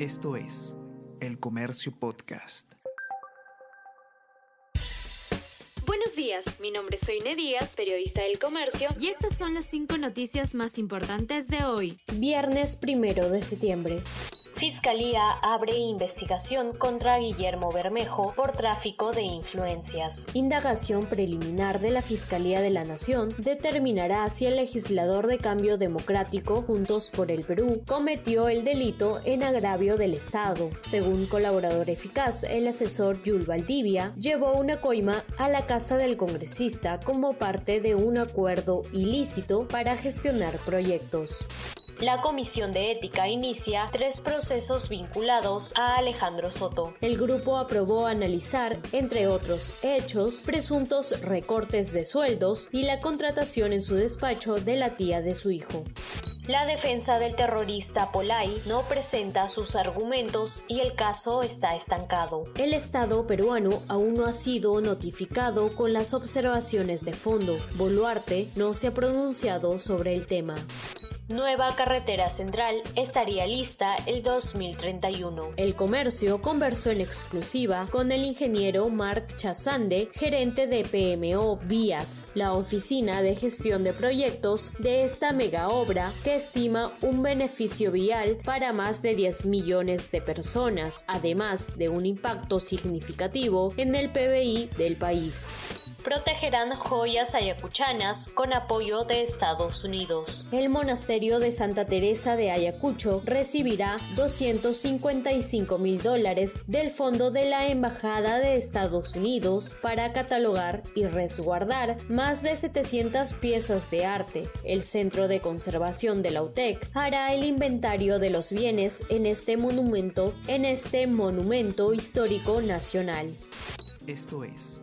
Esto es El Comercio Podcast. Buenos días, mi nombre es Soine Díaz, periodista del Comercio, y estas son las cinco noticias más importantes de hoy, viernes primero de septiembre. Fiscalía abre investigación contra Guillermo Bermejo por tráfico de influencias. Indagación preliminar de la Fiscalía de la Nación determinará si el legislador de cambio democrático Juntos por el Perú cometió el delito en agravio del Estado. Según colaborador eficaz, el asesor Yul Valdivia llevó una coima a la casa del congresista como parte de un acuerdo ilícito para gestionar proyectos. La Comisión de Ética inicia tres procesos vinculados a Alejandro Soto. El grupo aprobó analizar, entre otros hechos, presuntos recortes de sueldos y la contratación en su despacho de la tía de su hijo. La defensa del terrorista Polay no presenta sus argumentos y el caso está estancado. El Estado peruano aún no ha sido notificado con las observaciones de fondo. Boluarte no se ha pronunciado sobre el tema. Nueva carretera central estaría lista el 2031. El comercio conversó en exclusiva con el ingeniero Mark Chazande, gerente de PMO Vías, la oficina de gestión de proyectos de esta mega obra que estima un beneficio vial para más de 10 millones de personas, además de un impacto significativo en el PBI del país protegerán joyas ayacuchanas con apoyo de Estados Unidos. El monasterio de Santa Teresa de Ayacucho recibirá 255 mil dólares del fondo de la Embajada de Estados Unidos para catalogar y resguardar más de 700 piezas de arte. El Centro de Conservación de la UTEC hará el inventario de los bienes en este monumento, en este monumento histórico nacional. Esto es